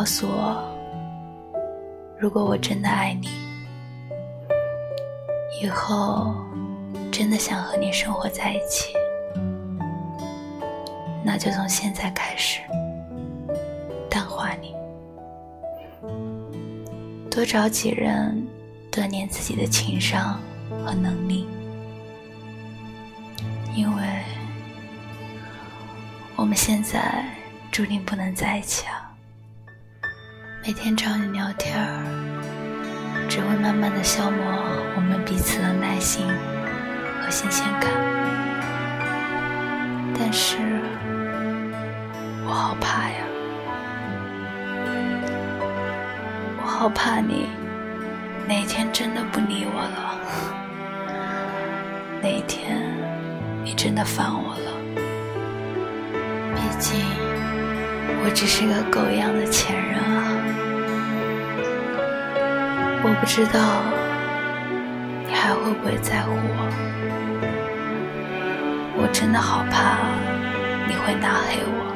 告诉我，如果我真的爱你，以后真的想和你生活在一起，那就从现在开始淡化你，多找几人锻炼自己的情商和能力，因为我们现在注定不能在一起啊。每天找你聊天儿，只会慢慢的消磨我们彼此的耐心和新鲜感。但是，我好怕呀，我好怕你哪天真的不理我了，哪天你真的烦我了。毕竟，我只是个狗一样的前任啊。我不知道你还会不会在乎我，我真的好怕你会拉黑我，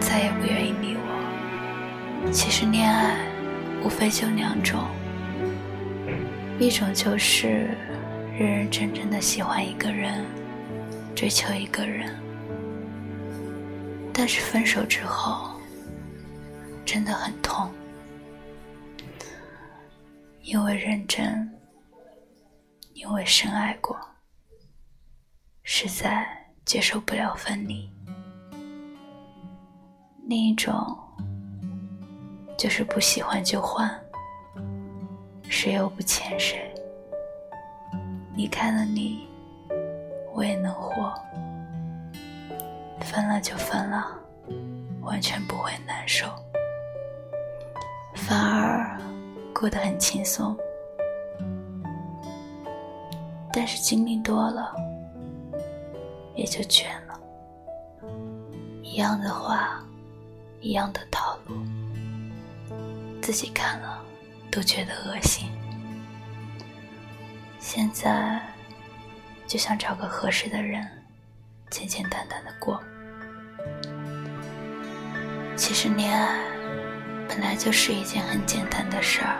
再也不愿意理我。其实恋爱无非就两种，一种就是认认真真的喜欢一个人，追求一个人，但是分手之后真的很痛。因为认真，因为深爱过，实在接受不了分离。另一种就是不喜欢就换，谁又不欠谁？离开了你，我也能活；分了就分了，完全不会难受，反而。过得很轻松，但是经历多了，也就倦了。一样的话，一样的套路，自己看了都觉得恶心。现在就想找个合适的人，简简单单的过。其实恋爱。本来就是一件很简单的事儿，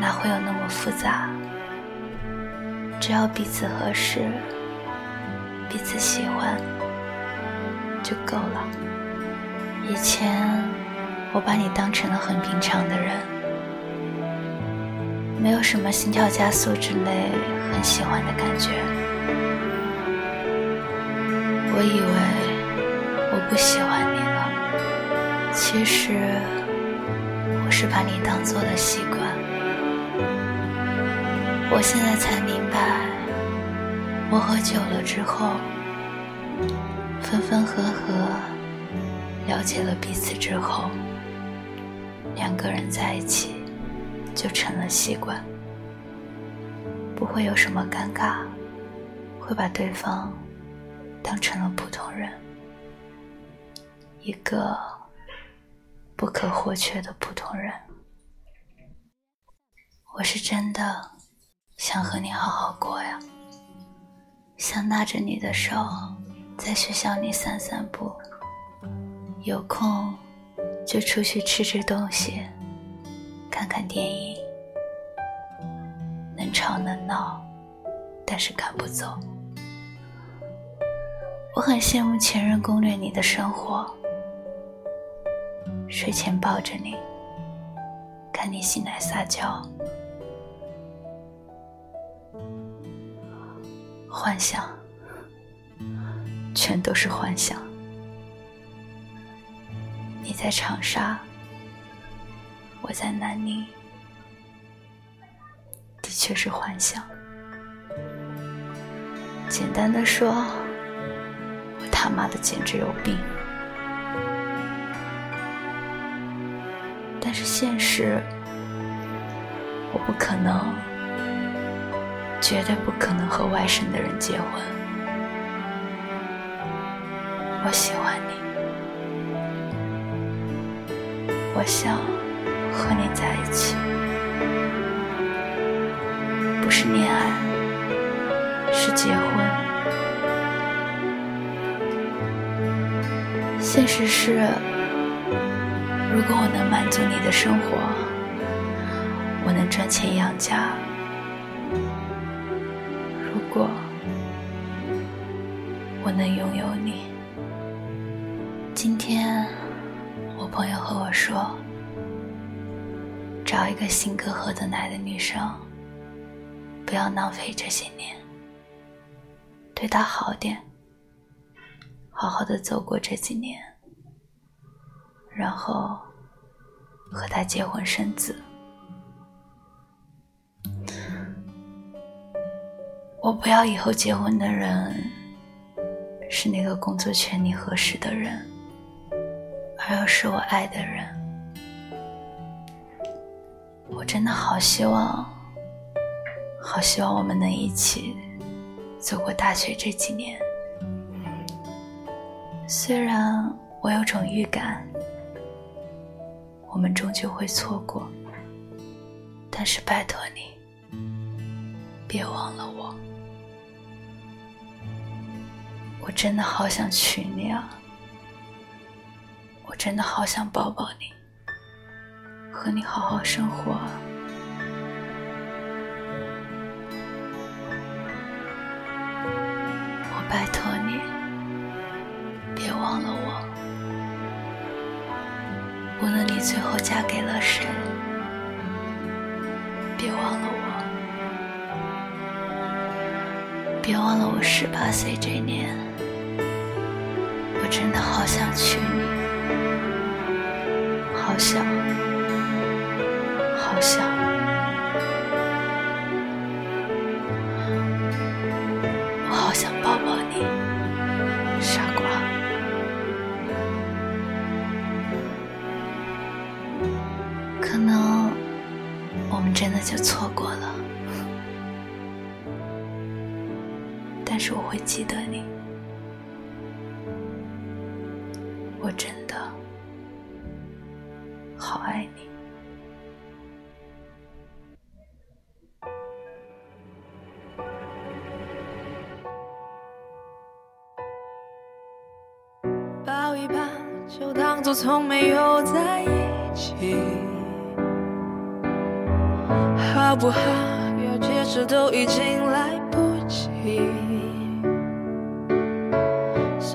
哪会有那么复杂？只要彼此合适，彼此喜欢就够了。以前我把你当成了很平常的人，没有什么心跳加速之类很喜欢的感觉。我以为我不喜欢你。其实，我是把你当做了习惯。我现在才明白，磨合久了之后，分分合合，了解了彼此之后，两个人在一起就成了习惯，不会有什么尴尬，会把对方当成了普通人，一个。不可或缺的普通人，我是真的想和你好好过呀，想拉着你的手在学校里散散步，有空就出去吃吃东西，看看电影，能吵能闹，但是赶不走。我很羡慕前任攻略你的生活。睡前抱着你，看你醒来撒娇，幻想，全都是幻想。你在长沙，我在南宁，的确是幻想。简单的说，我他妈的简直有病。是，我不可能，绝对不可能和外省的人结婚。我喜欢你，我想和你在一起，不是恋爱，是结婚。现实是。如果我能满足你的生活，我能赚钱养家。如果我能拥有你，今天我朋友和我说，找一个性格合得来的女生，不要浪费这些年，对她好点，好好的走过这几年，然后和他结婚生子。我不要以后结婚的人是那个工作圈里合适的人，而要是我爱的人。我真的好希望，好希望我们能一起走过大学这几年。虽然我有种预感，我们终究会错过，但是拜托你，别忘了我。我真的好想娶你啊！我真的好想抱抱你，和你好好生活。我拜托你，别忘了。最后嫁给了谁，别忘了我。别忘了我十八岁这年。我真的好想娶你，好想，好想，但是我会记得你。我真的好爱你。抱一抱，就当作从没有在一起，好不好？要解释都已经来不及，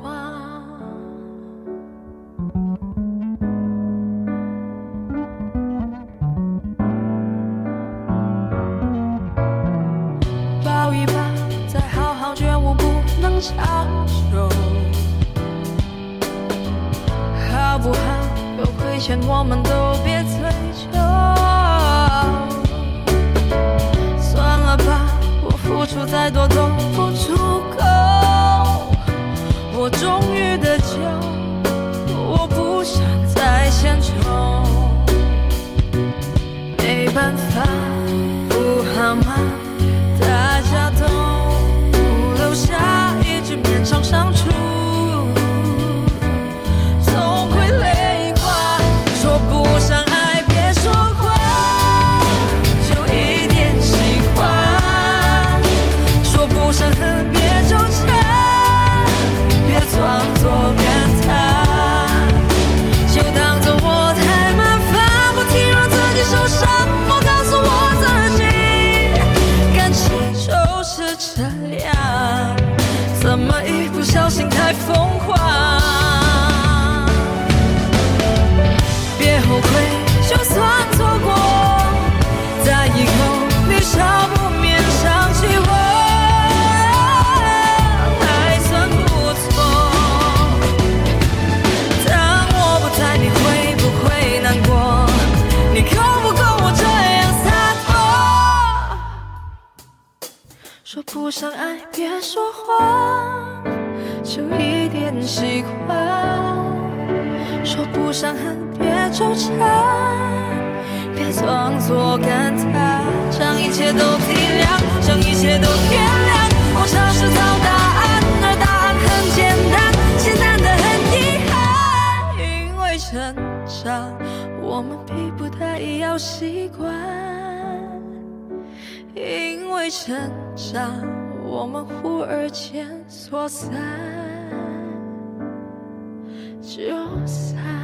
疯狂，抱一抱，再好好觉悟，不能强求，好不好？有亏欠，我们都别变习惯。说不上恨，别纠缠，别装作感叹，将一切都体谅，将一切都原谅。我尝试找答案，而答案很简单，简单的很遗憾。因为成长，我们逼不得已要习惯。因为成长，我们忽而间说散就散。